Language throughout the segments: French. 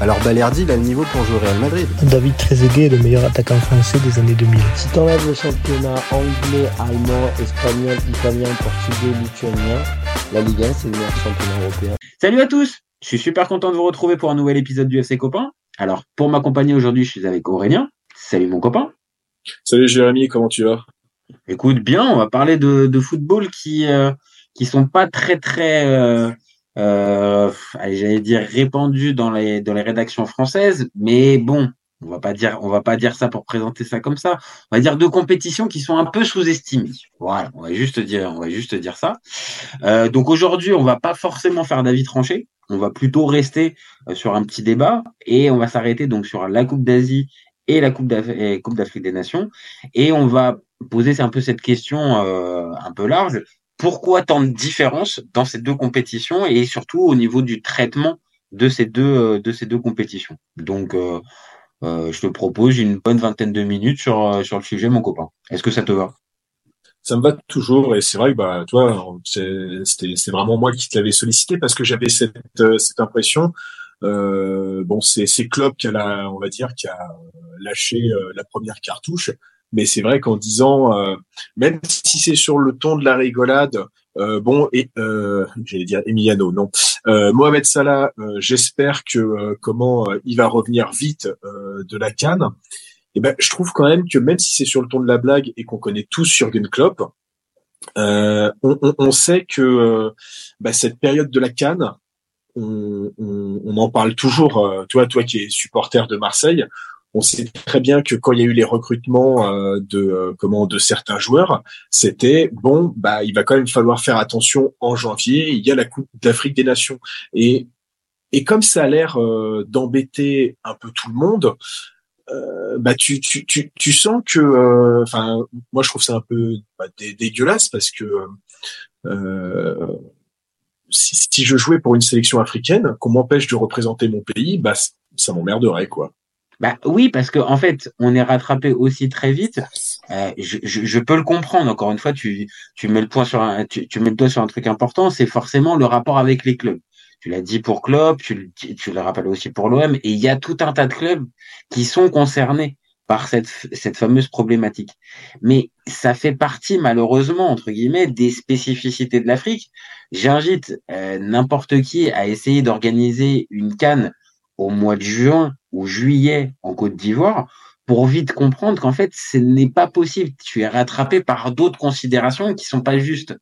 alors Balerdi, il a le niveau pour jouer au Real Madrid. David Trezeguet est le meilleur attaquant français des années 2000. Si t'enlèves le championnat anglais, allemand, espagnol, italien, portugais, lituanien, la Ligue 1, c'est le meilleur championnat européen. Salut à tous Je suis super content de vous retrouver pour un nouvel épisode du FC Copain. Alors, pour m'accompagner aujourd'hui, je suis avec Aurélien. Salut mon copain. Salut Jérémy, comment tu vas? Écoute, bien, on va parler de, de football qui euh, qui sont pas très très euh, euh, j'allais dire répandu dans les dans les rédactions françaises, mais bon, on va pas dire on va pas dire ça pour présenter ça comme ça. On va dire deux compétitions qui sont un peu sous-estimées. Voilà, on va juste dire on va juste dire ça. Euh, donc aujourd'hui, on va pas forcément faire d'avis tranché. On va plutôt rester euh, sur un petit débat et on va s'arrêter donc sur la Coupe d'Asie et la Coupe d'Afrique des Nations et on va poser un peu cette question euh, un peu large pourquoi tant de différences dans ces deux compétitions et surtout au niveau du traitement de ces deux, euh, de ces deux compétitions. Donc, euh, euh, je te propose une bonne vingtaine de minutes sur, sur le sujet, mon copain. Est-ce que ça te va? Ça me va toujours et c'est vrai que bah, toi, c'est vraiment moi qui te l'avais sollicité parce que j'avais cette, cette impression. Euh, bon, c'est c'est Klopp qui a la, on va dire, qui a lâché la première cartouche mais c'est vrai qu'en disant, euh, même si c'est sur le ton de la rigolade, euh, bon, et euh, j'allais dire Emiliano, non, euh, Mohamed Salah, euh, j'espère que comment il va revenir vite de la canne. Et eh ben, je trouve quand même que même si c'est sur le ton de la blague et qu'on connaît tous Jurgen Klopp, on, on, on, sait que bah, cette période de la canne, on, on, en parle toujours. toi, toi qui es supporter de Marseille, on sait très bien que quand il y a eu les recrutements euh, de euh, comment de certains joueurs, c'était bon, bah il va quand même falloir faire attention en janvier. Il y a la Coupe d'Afrique des Nations et et comme ça a l'air euh, d'embêter un peu tout le monde, bah tu, tu, tu, tu sens que enfin moi je trouve ça un peu bah, dégueulasse parce que si, si, je jouais pour une sélection africaine, qu'on m'empêche de représenter mon pays, bah ça m'emmerderait quoi. Bah oui, parce que en fait, on est rattrapé aussi très vite. Euh, je, je, je, peux le comprendre. Encore une fois, tu, tu mets le point sur un, tu, tu mets le doigt sur un truc important, c'est forcément le rapport avec les clubs. Tu l'as dit pour Klopp, tu, tu le rappelles aussi pour l'OM, et il y a tout un tas de clubs qui sont concernés par cette, cette fameuse problématique. Mais ça fait partie, malheureusement, entre guillemets, des spécificités de l'Afrique. J'invite euh, n'importe qui à essayer d'organiser une canne au mois de juin ou juillet en Côte d'Ivoire pour vite comprendre qu'en fait, ce n'est pas possible. Tu es rattrapé par d'autres considérations qui sont pas justes.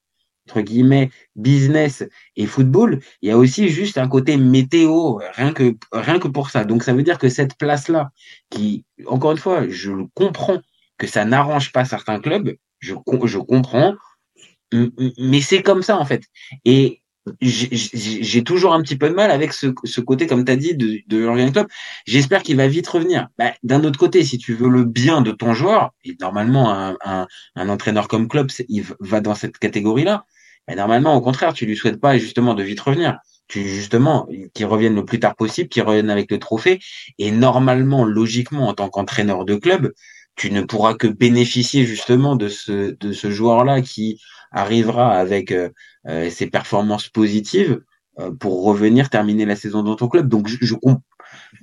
Entre guillemets, business et football, il y a aussi juste un côté météo, rien que, rien que pour ça. Donc, ça veut dire que cette place-là, qui, encore une fois, je comprends que ça n'arrange pas certains clubs, je, je comprends, mais c'est comme ça, en fait. Et j'ai toujours un petit peu de mal avec ce, ce côté, comme tu as dit, de, de Jurgen Klopp. J'espère qu'il va vite revenir. Bah, D'un autre côté, si tu veux le bien de ton joueur, et normalement un, un, entraîneur comme Klopp, il va dans cette catégorie-là, mais normalement, au contraire, tu lui souhaites pas justement de vite revenir. Tu justement qu'il revienne le plus tard possible, qu'il revienne avec le trophée. Et normalement, logiquement, en tant qu'entraîneur de club, tu ne pourras que bénéficier justement de ce de ce joueur-là qui arrivera avec euh, euh, ses performances positives euh, pour revenir terminer la saison dans ton club. Donc je, je,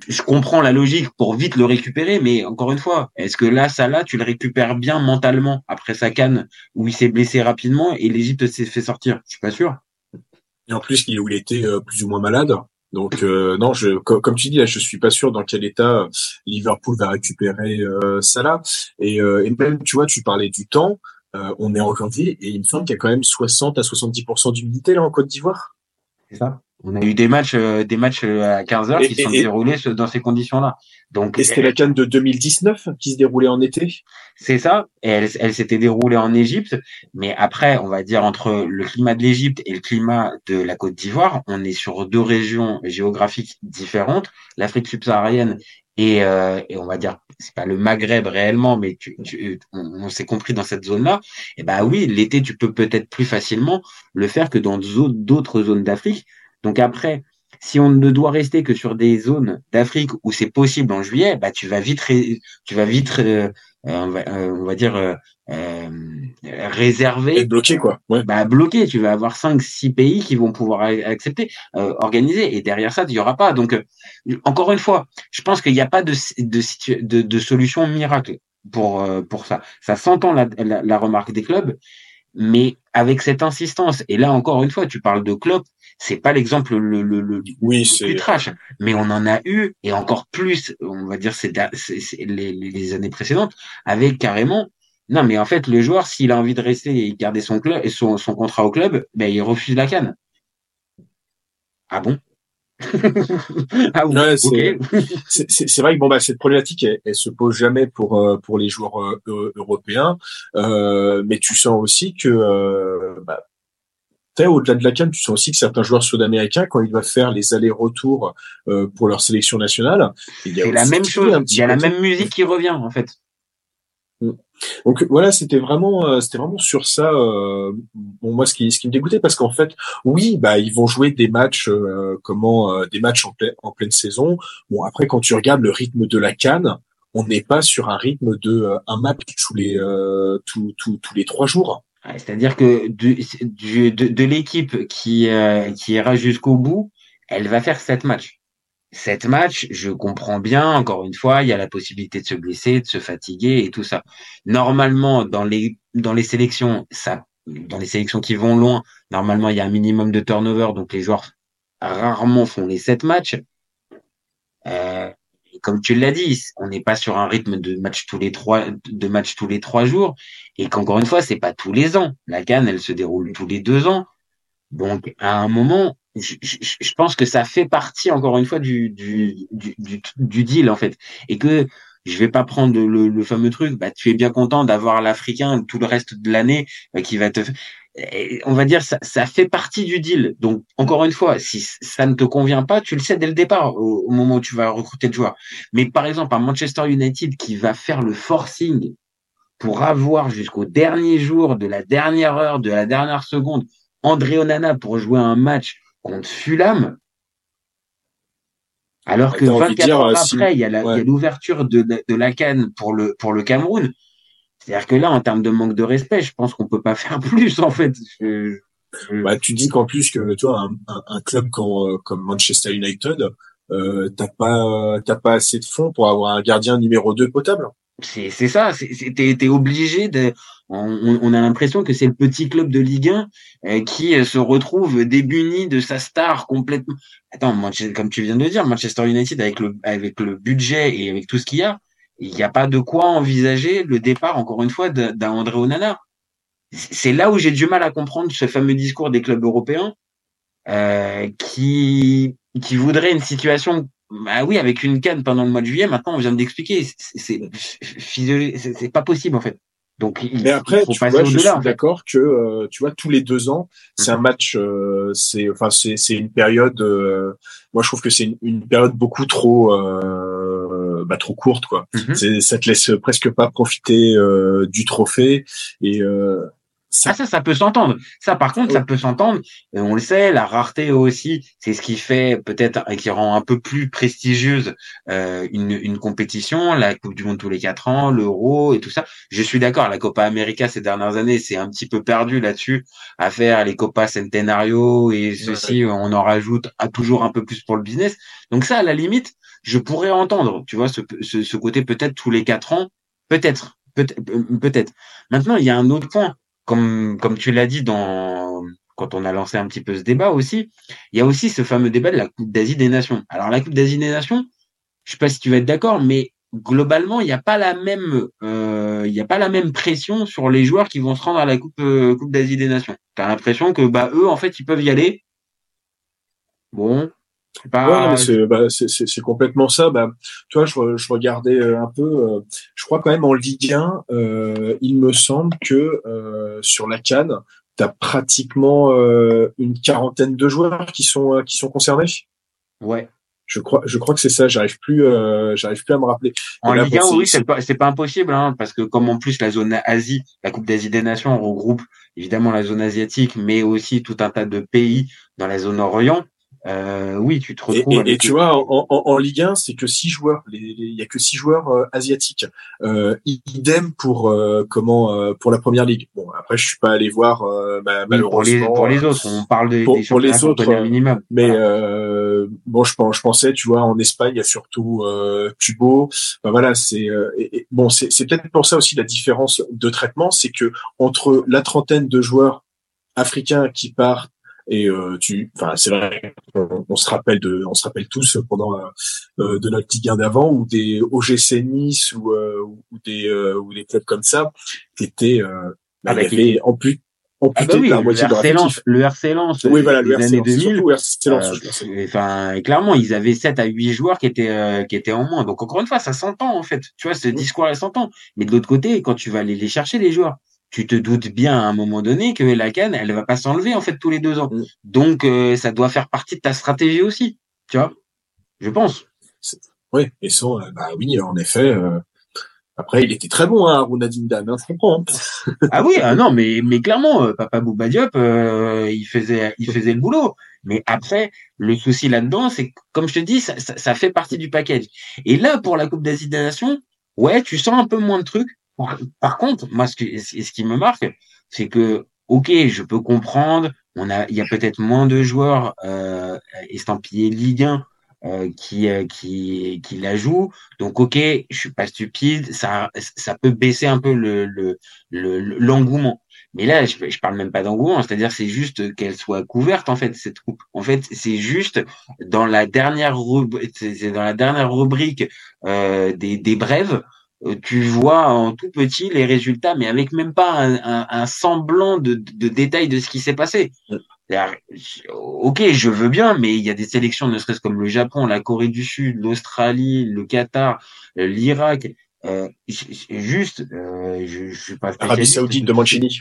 je, comprends la logique pour vite le récupérer, mais encore une fois, est-ce que là, ça là, tu le récupères bien mentalement après sa canne où il s'est blessé rapidement et l'Égypte s'est fait sortir? Je suis pas sûr. Et en plus, où il était plus ou moins malade. Donc euh, non, je, comme, tu dis là, je suis pas sûr dans quel état Liverpool va récupérer euh, Salah. Et, et même, tu vois, tu parlais du temps. Euh, on est en janvier et il me semble qu'il y a quand même 60 à 70% d'humidité là en Côte d'Ivoire. C'est ça. On a eu des matchs, euh, des matchs euh, à 15 heures qui sont déroulés dans ces conditions-là. Donc, et c'était la canne de 2019 qui se déroulait en été? C'est ça. Et elle, elle s'était déroulée en Égypte, mais après, on va dire entre le climat de l'Égypte et le climat de la Côte d'Ivoire, on est sur deux régions géographiques différentes. L'Afrique subsaharienne et, euh, et on va dire c'est pas le Maghreb réellement, mais on, s'est compris dans cette zone-là. Et bah oui, l'été, tu peux peut-être plus facilement le faire que dans d'autres zones d'Afrique. Donc après, si on ne doit rester que sur des zones d'Afrique où c'est possible en juillet, bah tu vas vite, tu vas vite, euh, on, va, euh, on, va, dire euh, euh réserver, Et bloqué quoi. Ouais. Bah bloqué. Tu vas avoir cinq, six pays qui vont pouvoir accepter, euh, organiser, et derrière ça, il y aura pas. Donc encore une fois, je pense qu'il n'y a pas de de, de, de solution miracle pour pour ça. Ça s'entend la, la, la remarque des clubs, mais avec cette insistance. Et là encore une fois, tu parles de Klopp c'est pas l'exemple le, le, le, oui, le plus trash, mais on en a eu et encore plus, on va dire c'est les, les années précédentes, avec carrément. Non, mais en fait, le joueur, s'il a envie de rester et garder son club et son, son contrat au club, ben il refuse la canne. Ah bon? Ah oui, ouais, c'est vrai que bon bah cette problématique elle, elle se pose jamais pour euh, pour les joueurs euh, européens, euh, mais tu sens aussi que euh, bah, au-delà de la canne, tu sens aussi que certains joueurs sud-américains, quand ils doivent faire les allers-retours euh, pour leur sélection nationale, il y a la même chose. Il y a la même musique qui revient en fait. Mm. Donc voilà, c'était vraiment, euh, c'était vraiment sur ça. Euh, moi, ce qui, ce qui me dégoûtait, parce qu'en fait, oui, bah, ils vont jouer des matchs, euh, comment, euh, des matchs en, pleine, en pleine saison. Bon, après, quand tu regardes le rythme de la canne, on n'est pas sur un rythme de un match tous les, tous, tous, les trois jours. C'est-à-dire que de, de l'équipe qui, qui ira jusqu'au bout, elle va faire sept matchs. Sept matchs, je comprends bien, encore une fois, il y a la possibilité de se blesser, de se fatiguer et tout ça. Normalement, dans les, dans les sélections, ça, dans les sélections qui vont loin, normalement, il y a un minimum de turnover, donc les joueurs rarement font les sept matchs. Euh, comme tu l'as dit, on n'est pas sur un rythme de match tous les trois, de match tous les trois jours, et qu'encore une fois, c'est pas tous les ans. La Cannes, elle se déroule tous les deux ans. Donc, à un moment, je, je, pense que ça fait partie, encore une fois, du, du, du, du, deal, en fait. Et que je vais pas prendre le, le fameux truc, bah, tu es bien content d'avoir l'Africain tout le reste de l'année euh, qui va te on va dire ça, ça fait partie du deal. Donc encore une fois, si ça ne te convient pas, tu le sais dès le départ au, moment où tu vas recruter le joueur. Mais par exemple, un Manchester United qui va faire le forcing pour avoir jusqu'au dernier jour, de la dernière heure, de la dernière seconde, André Onana pour jouer un match contre Fulham, alors que 24 heures après, il y a l'ouverture de, de, la canne pour le, pour le Cameroun. C'est-à-dire que là, en termes de manque de respect, je pense qu'on peut pas faire plus, en fait. Bah, tu dis qu'en plus que tu vois un, un, un club comme, euh, comme Manchester United, euh, t'as pas t'as pas assez de fonds pour avoir un gardien numéro 2 potable. C'est ça. T'es es obligé de. On, a l'impression que c'est le petit club de Ligue 1 euh, qui euh, se retrouve débuni de sa star complètement. Attends, comme tu viens de dire, Manchester United avec le le budget et avec tout ce qu'il y a, il n'y a pas de quoi envisager le départ, encore une fois, d'un André Onana. C'est là où j'ai du mal à comprendre ce fameux discours des clubs européens euh, qui, qui voudraient une situation, bah oui, avec une canne pendant le mois de juillet. Maintenant, on vient d'expliquer, c'est pas possible en fait. Donc, il, mais après, faut tu vois, je suis d'accord que euh, tu vois tous les deux ans, c'est un mhm. match, euh, c'est enfin c'est c'est une période. Euh, moi, je trouve que c'est une, une, période beaucoup trop euh, bah, trop courte quoi. Mm Ça te laisse presque pas profiter euh, du trophée et ça... Ah ça, ça peut s'entendre. Ça, par contre, ça peut s'entendre. On le sait, la rareté aussi, c'est ce qui fait peut-être et qui rend un peu plus prestigieuse euh, une, une compétition, la Coupe du Monde tous les quatre ans, l'Euro et tout ça. Je suis d'accord. La Copa América ces dernières années, c'est un petit peu perdu là-dessus à faire les Copa Centenario et ceci, on en rajoute à toujours un peu plus pour le business. Donc ça, à la limite, je pourrais entendre. Tu vois, ce, ce, ce côté peut-être tous les quatre ans, peut-être, peut-être, peut-être. Maintenant, il y a un autre point comme, comme tu l'as dit dans, quand on a lancé un petit peu ce débat aussi, il y a aussi ce fameux débat de la Coupe d'Asie des Nations. Alors la Coupe d'Asie des Nations, je sais pas si tu vas être d'accord, mais globalement, il n'y a pas la même, euh, il y a pas la même pression sur les joueurs qui vont se rendre à la Coupe, euh, coupe d'Asie des Nations. Tu as l'impression que bah eux, en fait, ils peuvent y aller. Bon, bah, c'est complètement ça. Bah, tu vois, je, je regardais euh, un peu. Euh, je crois quand même en Ligue 1, euh, il me semble que euh, sur la Cannes, tu as pratiquement une quarantaine de joueurs qui sont qui sont concernés. Ouais. Je crois, je crois que c'est ça. J'arrive plus, euh, j'arrive plus à me rappeler. En là, Ligue 1, bon, oui, c'est- c'est pas, c'est pas impossible, hein, parce que comme en plus la zone Asie, la Coupe d'Asie des Nations regroupe évidemment la zone asiatique, mais aussi tout un tas de pays dans la zone Orient. Euh, oui, tu te Et, retrouves. et- avec et tu vois, en, en, en Ligue 1, c'est que six joueurs. Il y a que six joueurs euh, asiatiques. Euh, idem pour euh, comment euh, pour la première ligue. Bon, après, je suis pas allé voir euh, ma- Oui, pour les malheureusement. pour les autres, on parle de, pour- des pour les autres, minimum. Mais Voilà. euh, bon, je pense, je pensais, tu vois, en Espagne, il y a surtout euh, Cubo. Ben voilà, c'est euh, et- et bon, c'est c'est peut-être pour ça aussi la différence de traitement, c'est que entre la trentaine de joueurs africains qui partent et euh, tu, enfin, c'est vrai, on, on se rappelle de, on se rappelle tous pendant euh, euh, de notre Ligue 1 d'avant ou des OGC Nice ou euh, ou des euh, ou des clubs comme ça qui étaient, euh, bah, Ah bah, avait en plus Ah bah oui, de la le moitié de leur RC. Lens, le RC Lens, Oui, voilà, le RC années Lens, 2000. surtout le RC Lens, euh, je pense. enfin, clairement, ils avaient 7 à 8 joueurs qui étaient, euh, qui étaient en moins. Donc, encore une fois, ça s'entend, en fait. Tu vois, ce discours, elle s'entend. Mais de l'autre côté, quand tu vas aller les chercher, les joueurs, tu te doutes bien à un moment donné que la canne, elle va pas s'enlever, en fait, tous les deux ans. Mm. Donc, euh, ça doit faire partie de ta stratégie aussi. Tu vois? Je pense. Oui, et ça, euh, bah oui, en effet. euh, après, il était très bon, hein, Aruna Dindan, hein, je comprends. hein. Ah oui, ah non, mais, mais clairement, euh, Papa Bouba Diop, euh, il faisait, il faisait le boulot. Mais après, le souci là-dedans, c'est que, comme je te dis, ça, ça, ça fait partie du package. Et là, pour la Coupe d'Asie des Nations, ouais, tu sens un peu moins de trucs. Par, contre, moi, ce, qui me marque, c'est que, ok, je peux comprendre, il y a peut-être moins de joueurs euh, estampillés Ligue 1 euh, qui, euh, qui, la jouent. Donc, ok, je suis pas stupide, ça, peut baisser un peu le, le, le- l'engouement. Mais là, je, je parle même pas d'engouement, c'est-à-dire c'est juste qu'elle soit couverte en fait cette coupe. En fait, c'est juste dans la dernière rubrique des, brèves, tu vois en tout petit les résultats, mais avec même pas un, un- un semblant de, de détail de ce qui s'est passé. Ok, je veux bien, mais il y a des sélections, ne serait-ce comme le Japon, la Corée du Sud, l'Australie, le Qatar, euh, l'Irak. Euh, juste, euh, je, je suis pas Arabie. Saoudite de Mancini.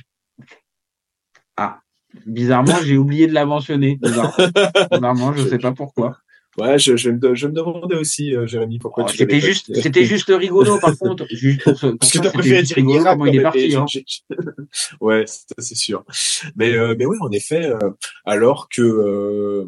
Ah, bizarrement, j'ai oublié de la mentionner. Bizarre. Bizarrement, je sais pas pourquoi. Ouais, je, je, me, je me demandais aussi, euh, Jérémy, pourquoi Oh, tu C'était juste, c'était juste rigolo, par contre. Juste pour ce, pour Parce que t'as préféré dire rigolo comment il est parti. Hein. ouais, ça, c'est sûr. Mais, euh, mais oui, en effet, euh, alors que euh,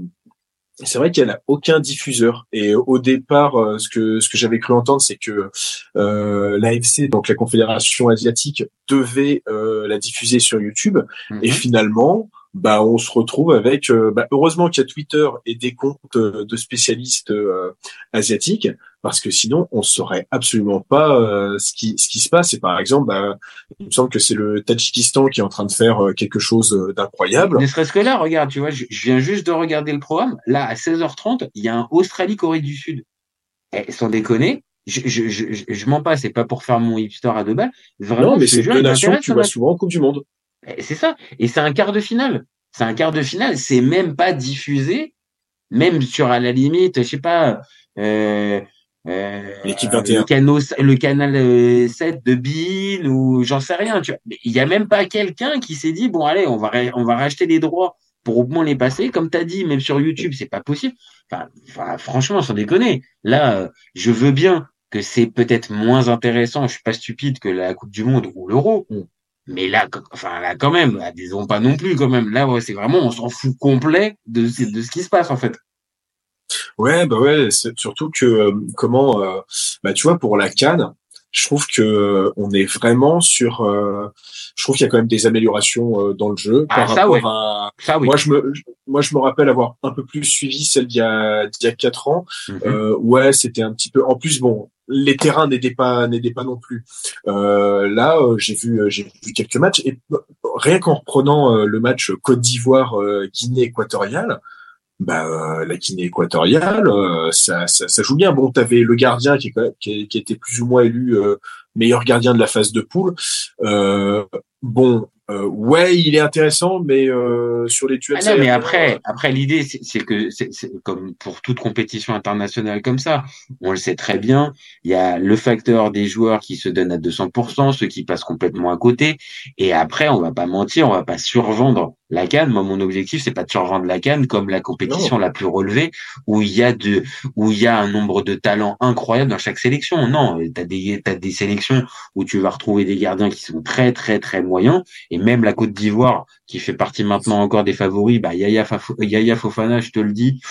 c'est vrai qu'elle a aucun diffuseur. Et au départ, euh, ce que ce que j'avais cru entendre, c'est que euh, l'AFC, donc la Confédération asiatique, devait euh, la diffuser sur YouTube. Et Mhm. finalement, bah, on se retrouve avec, euh, bah, heureusement qu'il y a Twitter et des comptes euh, de spécialistes euh, asiatiques, parce que sinon, on saurait absolument pas ce qui ce qui se passe. Et par exemple, bah, il me semble que c'est le Tadjikistan qui est en train de faire quelque chose d'incroyable. Ne serait-ce que là, regarde, tu vois, je, je viens juste de regarder le programme. Là, à 16h30, il y a un Australie-Corée du Sud. Eh, sans déconner, je, je, je, je, je mens pas, c'est pas pour faire mon hipster à deux balles. Vraiment, non, mais ce c'est il nations que tu vois souvent en Coupe du Monde. Eh, C'est ça. Et c'est un quart de finale. C'est un quart de finale. C'est même pas diffusé. Même sur, à la limite, je sais pas, euh, euh, L'équipe 21. Le, canal, le canal euh, 7 de Bean ou j'en sais rien. Tu vois. Mais il y a même pas quelqu'un qui s'est dit, bon, allez, on va, ra- on va racheter les droits pour au moins les passer. Comme tu as dit, même sur YouTube, c'est pas possible. Enfin, enfin, franchement, sans déconner. Là, je veux bien que c'est peut-être moins intéressant, je suis pas stupide que la Coupe du Monde ou l'Euro. Mais là, enfin là quand même, là, disons pas non plus quand même. Là, ouais, c'est vraiment, on s'en fout complet de, ce- de ce qui se passe en fait. Ouais, bah ouais, c'est surtout que euh, comment, euh, bah tu vois, pour la Cannes, je trouve que euh, on est vraiment sur. euh, je trouve qu'il y a quand même des améliorations euh, dans le jeu Ah, par ça, rapport ouais. à. Ça, oui. Moi, je me, je- moi, je me rappelle avoir un peu plus suivi celle d'il y a d'il y a quatre ans. Euh, ouais, c'était un petit peu. En plus, bon, les terrains n'aidaient pas pas non plus. Euh, là, euh, j'ai vu euh, j'ai vu quelques matchs et rien qu'en reprenant le match Côte d'Ivoire Guinée équatoriale. Bah, la Guinée équatoriale, ça, ça, ça joue bien. Bon, t'avais le gardien qui, était plus ou moins élu meilleur gardien de la phase de poule. Bon, euh, ouais, il est intéressant, mais euh, sur les tueurs. Ah non, mais après, après l'idée, c'est que c'est comme pour toute compétition internationale comme ça, on le sait très bien. Il y a le facteur des joueurs qui se donnent à 200%, ceux qui passent complètement à côté, et après, on va pas mentir, on va pas survendre la canne. Moi, mon objectif, c'est pas de survendre la canne comme la compétition la plus relevée, où il y a de, où il y a un nombre de talents incroyables dans chaque sélection. Non, t'as des, t'as des sélections où tu vas retrouver des gardiens qui sont très, très, très moyens et même la Côte d'Ivoire, qui fait partie maintenant encore des favoris, bah Yaya, Yaya Fofana, je te le dis,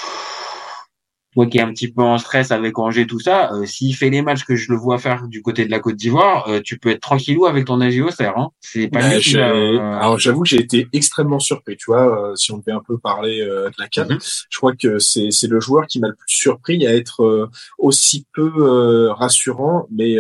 toi qui es un petit peu en stress avec Angers, tout ça, euh, s'il fait les matchs que je le vois faire du côté de la Côte d'Ivoire, euh, tu peux être tranquillou avec ton AGOCR. Hein. C'est pas bah, Alors j'avoue que j'ai été extrêmement surpris. Tu vois, euh, si on devait un peu parler de la CAN, mhm. je crois que c'est c'est le joueur qui m'a le plus surpris à être aussi peu rassurant, mais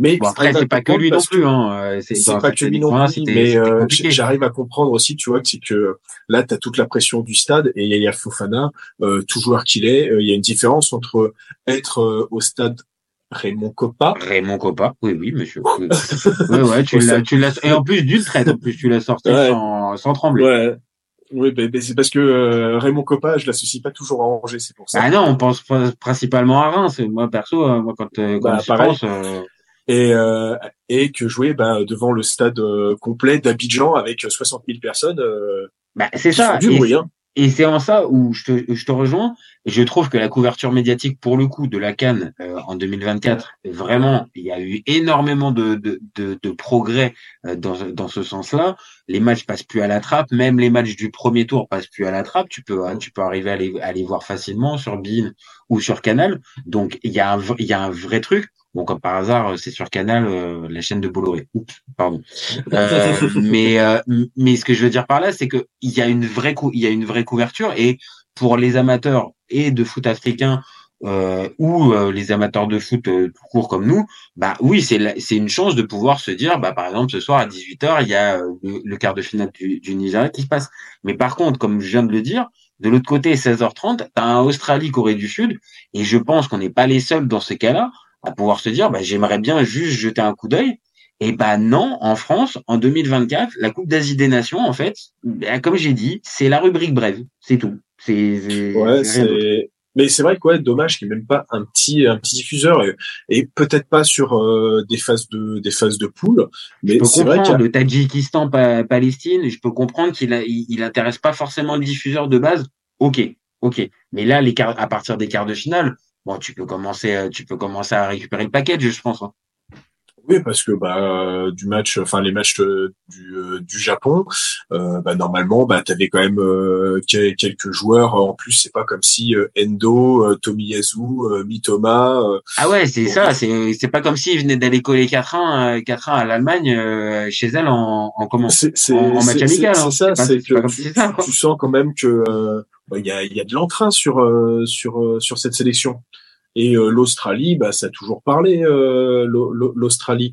mais bon, après, c'est pas que lui non plus. Hein. C'est pas que lui non plus. Mais euh, j'arrive à comprendre aussi, tu vois, que c'est que là, tu as toute la pression du stade et il y a Fofana, euh, tout joueur qu'il est. Euh, il y a une différence entre être au stade Raymond Coppa. Raymond Coppa, oui, oui, monsieur. Oui, ouais, ouais, tu l'as, tu l'as, et en plus d'une traite, en plus, tu l'as sorti sans, sans trembler. Ouais. Oui, ben, ben c'est parce que Raymond Coppa, je l'associe pas toujours à Angers, c'est pour ça. Ah non, on pense principalement à Reims. Moi, perso, moi, quand, quand bah, je pense, et, euh, et que jouer bah, devant le stade euh, complet d'Abidjan avec 60 000 personnes. Euh, bah, c'est ça. Du bruit, hein. Et c'est en ça où je te, je te rejoins. Je trouve que la couverture médiatique, pour le coup, de la Cannes euh, en 2024, vraiment, il y a eu énormément de, de, de, de progrès euh, dans, dans ce sens-là. Les matchs passent plus à la trappe, même les matchs du premier tour passent plus à la trappe. Tu peux, hein, tu peux arriver à les, à les voir facilement sur Bean ou sur Canal. Donc il y a un, il y a un vrai truc. Bon, comme par hasard, c'est sur Canal, euh, la chaîne de Bolloré. Oups, pardon. mais, mais ce que je veux dire par là, c'est que il y a une vraie, il y a une vraie couverture et pour les amateurs et de foot africain euh, ou euh, les amateurs de foot euh, tout court comme nous, bah oui, c'est c'est une chance de pouvoir se dire, bah par exemple ce soir à 18h, il y a le, quart de finale du, du Nigeria qui se passe. Mais par contre, comme je viens de le dire, de l'autre côté, 16h30, tu as un Australie-Corée du Sud, et je pense qu'on n'est pas les seuls dans ce cas-là à pouvoir se dire, bah j'aimerais bien juste jeter un coup d'œil. Et bah non, en France, en 2024, la Coupe d'Asie des Nations, en fait, bah, comme j'ai dit, c'est la rubrique brève, c'est tout. C'est ouais, c'est mais c'est vrai quoi, dommage qu'il n'y ait même pas un petit un petit diffuseur et, peut-être pas sur euh, des phases de des phases de poule. Mais c'est vrai que le Tadjikistan Palestine, je peux comprendre qu'il a, il, intéresse pas forcément le diffuseur de base. Ok, ok. Mais là, les à partir des quarts de finale, bon, tu peux commencer tu peux commencer à récupérer le package, je pense. Hein. Oui, parce que bah du match, enfin les matchs du, euh, du Japon, euh, bah, normalement, bah t'avais quand même euh, quelques joueurs. En plus, c'est pas comme si Endo, Tomiyasu, Mitoma. ah ouais, c'est ça. C'est c'est pas comme s'ils venaient d'aller coller 4-1 4-1 à l'Allemagne chez elle en en comment en, match amical. C'est ça. C'est que tu, sens quand même que bah, il y a il y a de l'entrain sur sur sur cette sélection. Et euh, l'Australie, bah, ça a toujours parlé, euh, l'Australie.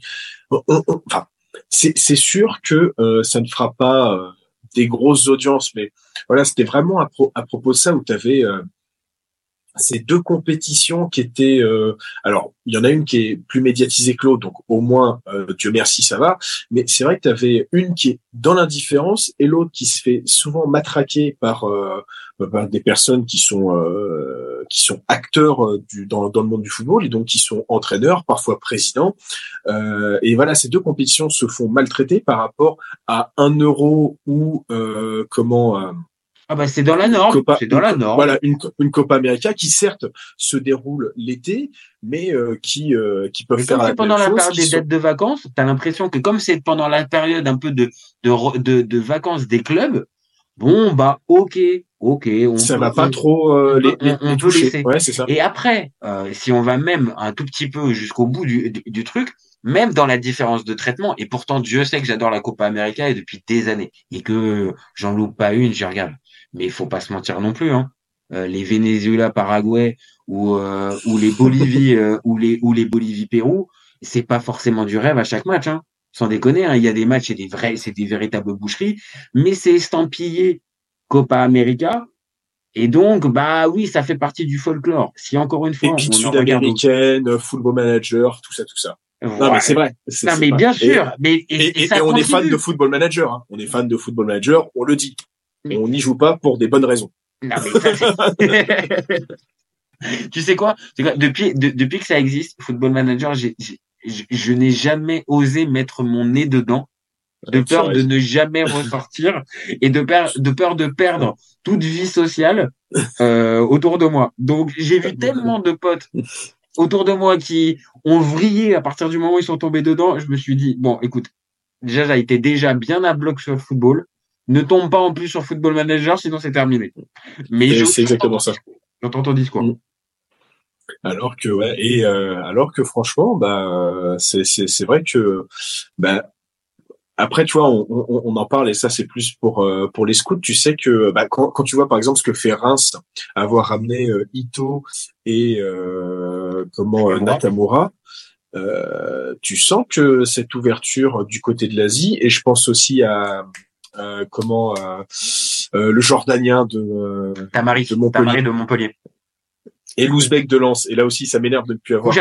Enfin, c'est sûr que euh, ça ne fera pas des grosses audiences, mais voilà, c'était vraiment à, à, propos de ça où tu ces deux compétitions qui étaient alors il y en a une qui est plus médiatisée que l'autre donc au moins Dieu merci ça va mais c'est vrai que tu avais une qui est dans l'indifférence et l'autre qui se fait souvent matraquer par par des personnes qui sont qui sont acteurs euh, du, dans, dans, le monde du football et donc qui sont entraîneurs, parfois présidents. Euh, et voilà, ces deux compétitions se font maltraiter par rapport à un euro ou euh, comment. Ah bah c'est dans la norme. C'est dans la norme. Voilà une, une Copa América qui certes se déroule l'été, mais euh, qui euh, qui peuvent faire la pendant la période des dettes de vacances, tu as l'impression que comme c'est pendant la période un peu de de, de, de vacances des clubs, bon bah ok, ok, on ça va pas trop euh, les, on, peut laisser. Ouais, c'est ça. Et après, euh, si on va même un tout petit peu jusqu'au bout du, du, truc, même dans la différence de traitement, et pourtant Dieu sait que j'adore la Copa América et depuis des années, et que j'en loupe pas une, j'y regarde. Mais il faut pas se mentir non plus, hein. Euh, les Venezuela, Paraguay ou euh, ou les Bolivie euh, ou les ou les Bolivie Pérou, c'est pas forcément du rêve à chaque match. Hein. Sans déconner, hein, il y a des matchs, c'est des vrais, c'est des véritables boucheries, mais c'est estampillé Copa América. Et donc, bah oui, ça fait partie du folklore. Si encore une fois, Étude sud-américaine, football manager, tout ça, tout ça. Non, mais c'est vrai. Non, mais bien sûr. Et, mais, et, et, on est fan de football manager. Hein. On est fan de football manager. On le dit. On n'y joue pas pour des bonnes raisons. Non, mais ça, tu sais quoi, Depuis, depuis que ça existe, Football Manager, je n'ai jamais osé mettre mon nez dedans de peur de ne jamais ressortir et de peur de peur de perdre toute vie sociale euh, autour de moi. Donc j'ai vu tellement de potes autour de moi qui ont vrillé à partir du moment où ils sont tombés dedans. Je me suis dit bon, écoute, déjà j'ai été déjà bien à bloc sur le football. Ne tombe pas en plus sur Football Manager, sinon c'est terminé. Mais c'est exactement ça. J'entends ton discours. Mm. Alors que ouais et euh, alors que franchement bah c'est c'est c'est vrai que bah après, tu vois, on, on, on, en parle et ça, c'est plus pour euh, pour les scouts. Tu sais que bah, quand, quand, tu vois par exemple ce que fait Reims, avoir ramené euh, Ito et euh, comment euh, Nakamura, tu sens que cette ouverture du côté de l'Asie et je pense aussi à comment le Jordanien de Tamari, de Montpellier. de Montpellier. Et l'Ouzbek de Lens. Et là aussi, ça m'énerve de ne plus avoir.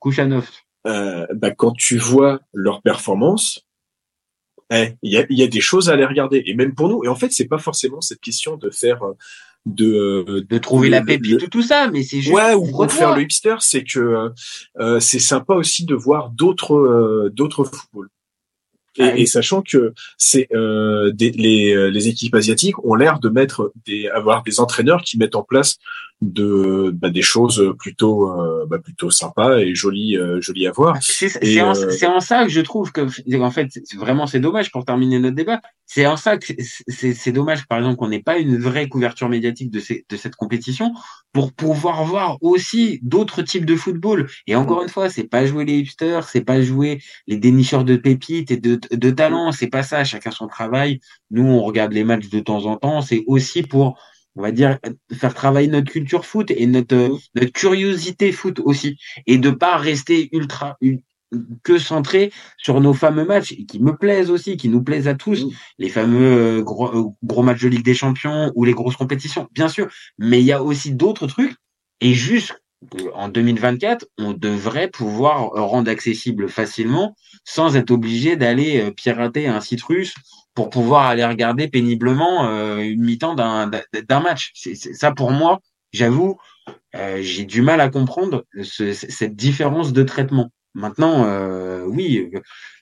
Kouchanov. Euh, bah, quand tu vois leur performance, eh, il y, a, y, a, des choses à aller regarder et même pour nous et en fait c'est pas forcément cette question de faire euh, de euh, de trouver la pépite ou tout ça mais c'est juste ouais ou de faire le hipster c'est que euh, c'est sympa aussi de voir d'autres euh, d'autres footballs et, ah et, sachant que c'est euh, les, les équipes asiatiques ont l'air de mettre des avoir des entraîneurs qui mettent en place de bah, des choses plutôt euh, bah, plutôt sympas et jolies euh, jolies à voir. C'est en, euh, en, ça que je trouve que en fait vraiment c'est dommage pour terminer notre débat. C'est en ça que c'est dommage par exemple qu'on n'ait pas une vraie couverture médiatique de, ces, de cette compétition pour pouvoir voir aussi d'autres types de football. Et encore une fois, c'est pas jouer les hipsters, c'est pas jouer les dénicheurs de pépites et de, de talents, c'est pas ça. Chacun son travail. Nous on regarde les matchs de temps en temps. C'est aussi pour on va dire faire travailler notre culture foot et notre mmh. notre curiosité foot aussi et de pas rester ultra que centré sur nos fameux matchs qui me plaisent aussi, qui nous plaisent à tous, les fameux euh, gros, euh, gros matchs de Ligue des Champions ou les grosses compétitions, bien sûr. Mais il y a aussi d'autres trucs et juste en 2024, on devrait pouvoir rendre accessible facilement sans être obligé d'aller euh, pirater un site russe pour pouvoir aller regarder péniblement euh, une mi-temps d'un match. Ça pour moi, j'avoue, euh, j'ai du mal à comprendre cette différence de traitement. Maintenant, euh, oui,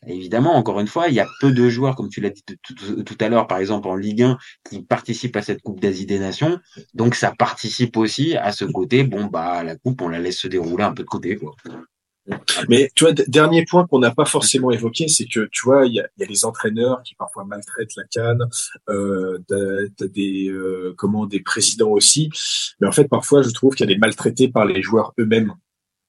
évidemment, encore une fois, il y a peu de joueurs, comme tu l'as dit tout, à l'heure, par exemple en Ligue 1, qui participent à cette Coupe d'Asie des Nations. Donc, ça participe aussi à ce côté. Bon, bah, la Coupe, on la laisse se dérouler un peu de côté. Quoi. Mais tu vois, dernier point qu'on n'a pas forcément évoqué, c'est que tu vois, il y a, y a, les entraîneurs qui parfois maltraitent la canne, euh, t'as, des euh, comment des présidents aussi. Mais en fait, parfois, je trouve a des maltraités par les joueurs eux-mêmes,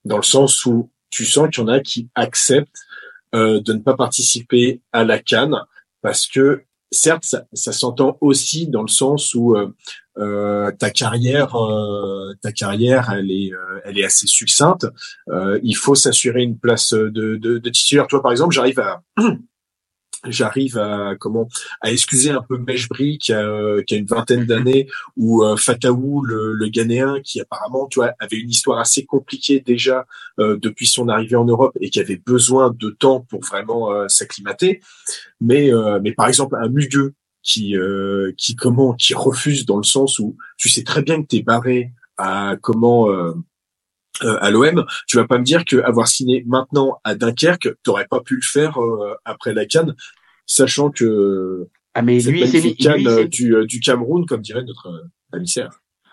dans le sens où tu sens qu'il y en a qui acceptent euh, de ne pas participer à la canne parce que certes, ça, ça s'entend aussi dans le sens où euh, euh, ta carrière, euh, ta carrière, elle est, euh, elle est assez succincte. il faut s'assurer une place de, de, de titulaire. Toi, par exemple, j'arrive à j'arrive à comment à excuser un peu Meshbri qui a, qui a une vingtaine d'années ou euh, Fataou le, le Ghanéen qui apparemment tu vois avait une histoire assez compliquée déjà depuis son arrivée en Europe et qui avait besoin de temps pour vraiment s'acclimater mais mais par exemple un Mugueux qui euh, qui comment qui refuse dans le sens où tu sais très bien que t'es barré à comment euh, euh, à l'OM, tu vas pas me dire que avoir signé maintenant à Dunkerque, t'aurais pas pu le faire après la Cannes, sachant que ah mais lui c'est Cannes du, du Cameroun, comme dirait notre ami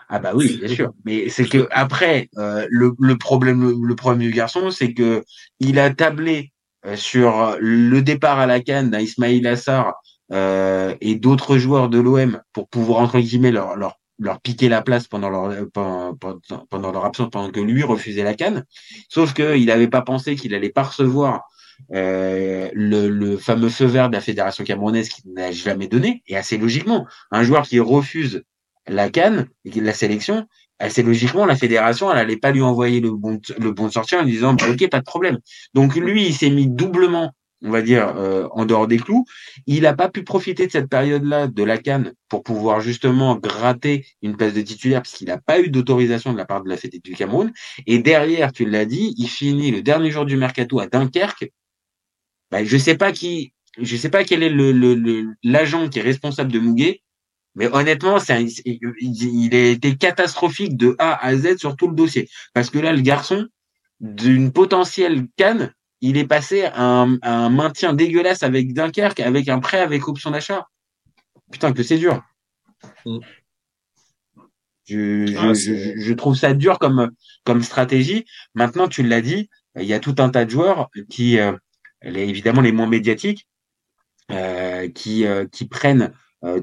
Ah bah oui, bien sûr. Mais c'est que après le, le problème le, problème du garçon, c'est que il a tablé sur le départ à la Cannes d'un Ismail Assar euh, et d'autres joueurs de l'OM pour pouvoir entre guillemets leur, leur, leur piquer la place pendant leur pendant, leur absence pendant que lui refusait la canne. Sauf qu'il n'avait pas pensé qu'il allait pas recevoir euh, le, le, fameux feu vert de la fédération camerounaise qui n'a jamais donné. Et assez logiquement, un joueur qui refuse la canne la sélection, assez logiquement, la fédération, elle allait pas lui envoyer le bon, le bon de sortir en disant, bah, ok, pas de problème. Donc lui, il s'est mis doublement on va dire, euh, en dehors des clous. Il n'a pas pu profiter de cette période-là de la Cannes pour pouvoir justement gratter une place de titulaire parce qu'il n'a pas eu d'autorisation de la part de la Fédération du Cameroun. Et derrière, tu l'as dit, il finit le dernier jour du mercato à Dunkerque. Ben, je sais pas qui, je sais pas quel est le, le, l'agent qui est responsable de Mouguet, mais honnêtement, il, il a été catastrophique de A à Z sur tout le dossier. Parce que là, le garçon, d'une potentielle canne, il est passé à un, maintien dégueulasse avec Dunkerque, avec un prêt avec option d'achat. Putain, que c'est dur. Mm. Je, ah, je, je, trouve ça dur comme, comme stratégie. Maintenant, tu l'as dit, il y a tout un tas de joueurs qui, euh, évidemment les moins médiatiques, euh, qui, euh, qui prennent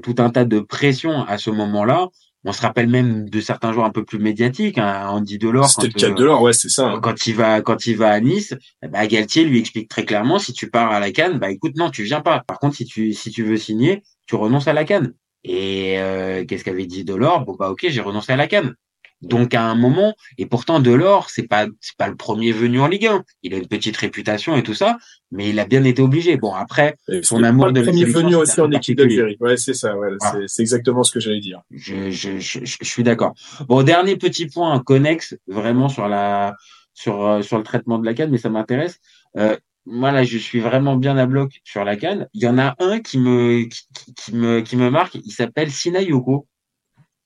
tout un tas de pression à ce moment-là. On se rappelle même de certains joueurs un peu plus médiatiques, hein, Andy Delors. C'était le cas de Delors, ouais, c'est ça. Hein. Quand il va, quand il va à Nice, bah, Galtier lui explique très clairement, si tu pars à la Cannes, bah écoute, non, tu viens pas. Par contre, si tu, si tu veux signer, tu renonces à la Cannes. Et euh, qu'est-ce qu'avait dit Delors? Bon bah ok, j'ai renoncé à la Cannes. Donc à un moment, et pourtant Delors, c'est pas c'est pas le premier venu en Ligue 1. Il a une petite réputation et tout ça, mais il a bien été obligé. Bon après, son amour de le premier venu aussi en équipe d'Algérie. Ouais, c'est ça. Ouais, c'est exactement ce que j'allais dire. Je, je, je, je suis d'accord. Bon, dernier petit point connexe, vraiment sur la sur euh, sur le traitement de la canne, mais ça m'intéresse. Euh, moi là, je suis vraiment bien à bloc sur la canne. Il y en a un qui me qui, qui me qui me marque. Il s'appelle Sinayoko.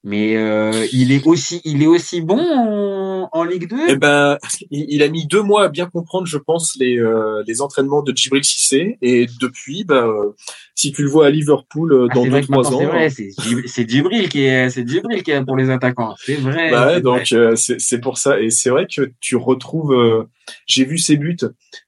Mais euh, il est aussi, il est aussi bon en, Ligue 2. Eh ben, il, a mis deux mois à bien comprendre, je pense, les, euh, les entraînements de Djibril Cissé. Et depuis, ben, si tu le vois à Liverpool euh, ah, dans deux trois ans, c'est vrai, c'est Djibril qui est, c'est Djibril qui est pour les attaquants. C'est vrai. Bah donc c'est pour ça. Et c'est vrai que tu retrouves. J'ai vu ses buts.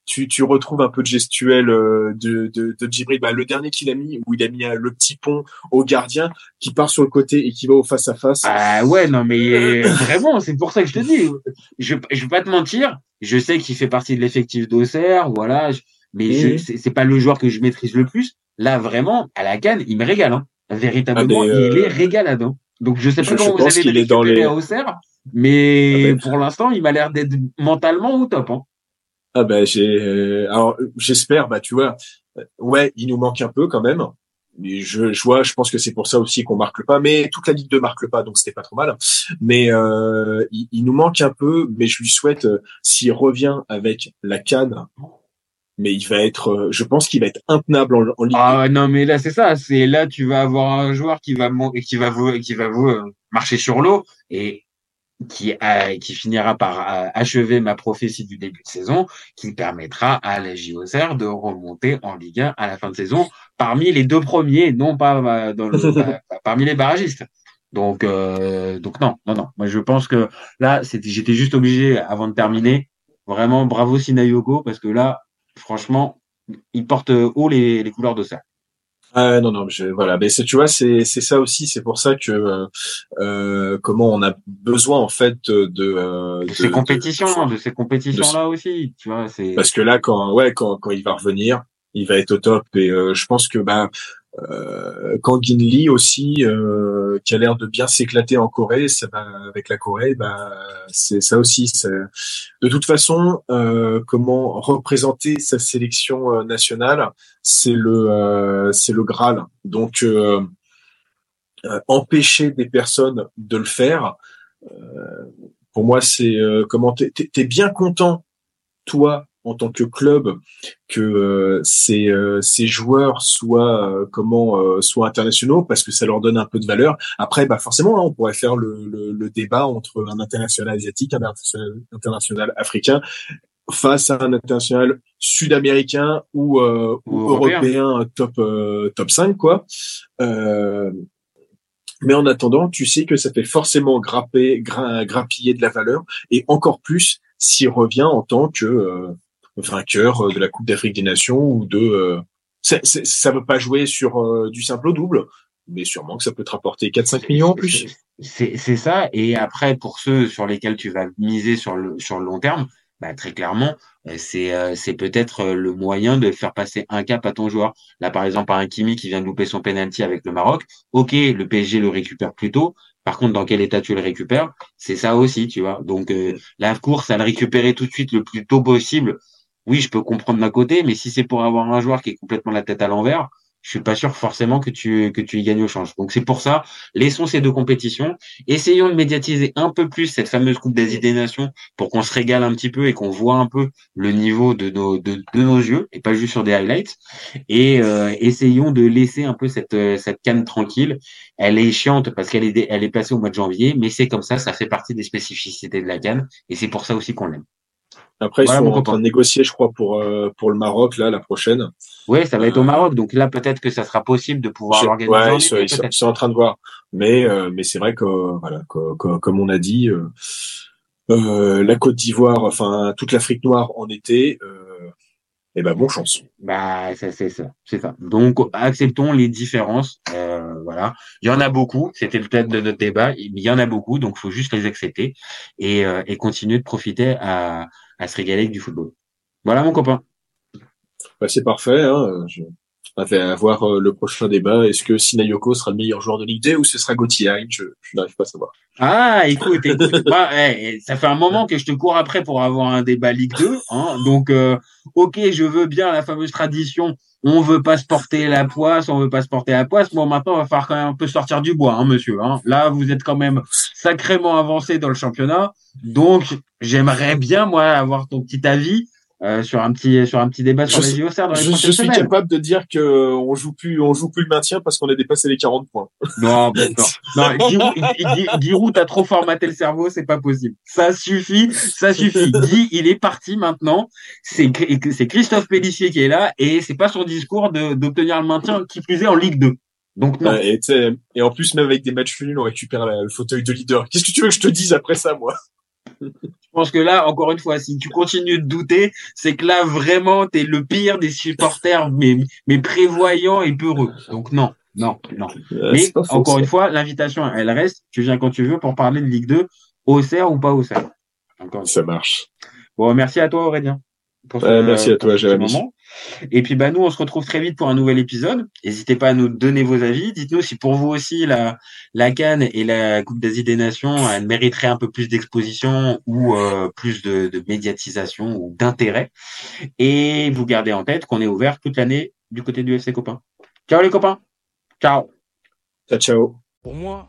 Tu, tu retrouves un peu de gestuel de, de, de Djibril. Bah, le dernier qu'il a mis, où il a mis le petit pont au gardien qui part sur le côté et qui va au face à face. Ah ouais, non mais vraiment, c'est pour ça que je te dis. Je je vais pas te mentir, je sais qu'il fait partie de l'effectif d'Auxerre, voilà, mais c'est pas le joueur que je maîtrise le plus. Là vraiment, à la canne, il me régale hein. Véritablement, ah, il est euh, régaladant. Donc je sais pas comment vous avez est dans les... à Auxerre, mais ah, ben, pour l'instant, il m'a l'air d'être mentalement au top. Hein. Ah ben j'ai alors j'espère bah tu vois ouais il nous manque un peu quand même je, je vois, je pense que c'est pour ça aussi qu'on marque pas, mais toute la Ligue 2 marque pas, donc c'était pas trop mal. Mais euh, il, nous manque un peu, mais je lui souhaite euh, s'il revient avec la canne, mais il va être, euh, je pense qu'il va être intenable en, Ligue. Ah non, mais là c'est ça, c'est là tu vas avoir un joueur qui va qui va qui va vous marcher sur l'eau et qui, qui finira par achever ma prophétie du début de saison, qui permettra à la JOCR de remonter en Ligue 1 à la fin de saison parmi les deux premiers, non pas euh, dans le, parmi les barragistes. Donc, euh, donc non, non, non. Moi, je pense que là, j'étais juste obligé, avant de terminer, vraiment bravo Sinayogo, parce que là, franchement, il porte haut les, les couleurs de ça. Ah non non je, voilà mais tu vois c'est c'est ça aussi c'est pour ça que euh, comment on a besoin en fait de de, de ces compétitions de, ces compétitions là aussi tu vois c'est parce que là quand ouais quand quand il va revenir il va être au top et euh, je pense que bah euh, Kangin Lee aussi, euh, qui a l'air de bien s'éclater en Corée, ça va, avec la Corée, bah, c'est ça aussi. De toute façon, euh, comment représenter sa sélection euh, nationale, c'est le, euh, c'est le Graal. Donc, empêcher des personnes de le faire, pour moi, c'est comment t'es es bien content, toi, en tant que club que euh, ces, euh, ces joueurs soient euh, comment soient internationaux parce que ça leur donne un peu de valeur. Après, bah forcément, là, on pourrait faire le, le, le, débat entre un international asiatique, un international, africain face à un international sud-américain ou, ou, européen top top 5 quoi. mais en attendant, tu sais que ça fait forcément grapper, grappiller de la valeur et encore plus s'il revient en tant que vainqueur euh, de la Coupe d'Afrique des Nations ou de euh, ça ne veut pas jouer sur euh, du simple au double, mais sûrement que ça peut te rapporter 4-5 millions en plus. C'est ça. Et après, pour ceux sur lesquels tu vas miser sur le, sur le long terme, bah, très clairement, c'est peut-être le moyen de faire passer un cap à ton joueur. Là, par exemple, un Kimi qui vient de louper son penalty avec le Maroc. Ok, le PSG le récupère plus tôt. Par contre, dans quel état tu le récupères? C'est ça aussi, tu vois. Donc, la course à le récupérer tout de suite le plus tôt possible, oui, je peux comprendre d'un côté, mais si c'est pour avoir un joueur qui est complètement la tête à l'envers, je suis pas sûr forcément que tu que tu y gagnes au change. Donc c'est pour ça, laissons ces deux compétitions, essayons de médiatiser un peu plus cette fameuse Coupe d'Asie des Nations pour qu'on se régale un petit peu et qu'on voit un peu le niveau de nos de, de nos yeux et pas juste sur des highlights. Et euh, essayons de laisser un peu cette cette canne tranquille. Elle est chiante parce qu'elle est elle est placée au mois de janvier, mais c'est comme ça, ça fait partie des spécificités de la canne et c'est pour ça aussi qu'on l'aime. Après, ils sont en train de négocier, je crois, pour euh, pour le Maroc là la prochaine. Oui, ça va être au Maroc, donc là peut-être que ça sera possible de pouvoir l'organiser. Ouais, ils, sont, ils, sont, ils, sont, en train de voir, mais euh, mais c'est vrai que voilà, que, que, comme on a dit, euh, euh la Côte d'Ivoire, enfin toute l'Afrique noire en été. et ben bon chance. Bah c'est ça, c'est ça. Donc acceptons les différences. voilà, il y en a beaucoup. C'était le thème de notre débat. Il y en a beaucoup, donc faut juste les accepter et, et continuer de profiter à à se régaler avec du football. Voilà mon copain. Bah, c'est parfait. Hein. On va voir euh, le prochain débat. Est-ce que Sinayoko sera le meilleur joueur de Ligue 2 ou ce sera Gauthier Je, je n'arrive pas à savoir. Ah, écoute, écoute bah, ça fait un moment que je te cours après pour avoir un débat Ligue 2. Hein. Donc, euh, ok, je veux bien la fameuse tradition. On veut pas se porter la poisse, on veut pas se porter la poisse. Bon, maintenant, on va falloir quand même un peu sortir du bois, hein, monsieur. Hein. Là, vous êtes quand même sacrément avancé dans le championnat. Donc, j'aimerais bien, moi, avoir ton petit avis euh, sur un petit sur un petit débat sur les JOCR dans les je, je suis capable de dire que on joue plus on joue plus le maintien parce qu'on a dépassé les 40 points. Non, non, non Giroud, t'as trop formaté le cerveau, c'est pas possible. Ça suffit, ça suffit. Guy, il est parti maintenant. C'est c'est Christophe Pellissier qui est là et c'est pas son discours de d'obtenir le maintien qui plus est en Ligue 2. Donc non. et, et en plus même avec des matchs nuls, on récupère le fauteuil de leader. Qu'est-ce que tu veux que je te dise après ça, moi? Je pense que là, encore une fois, si tu continues de douter, c'est que là, vraiment, t'es le pire des supporters, mais, mais prévoyants et peureux. Donc non, non, non. mais encore une fois, l'invitation, elle reste. Tu viens quand tu veux pour parler de Ligue 2, au CER ou pas au CER. Ça marche. Bon, merci à toi, Aurélien. merci à toi, Jérémy. Et puis bah nous, on se retrouve très vite pour un nouvel épisode. N'hésitez pas à nous donner vos avis. Dites-nous si pour vous aussi la la Cannes et la Coupe d'Asie des Nations, elle mériterait un peu plus d'exposition ou euh, plus de, de médiatisation ou d'intérêt. Et vous gardez en tête qu'on est ouvert toute l'année du côté du FC Copain. Ciao les copains. Ciao. Ciao ciao. Pour moi,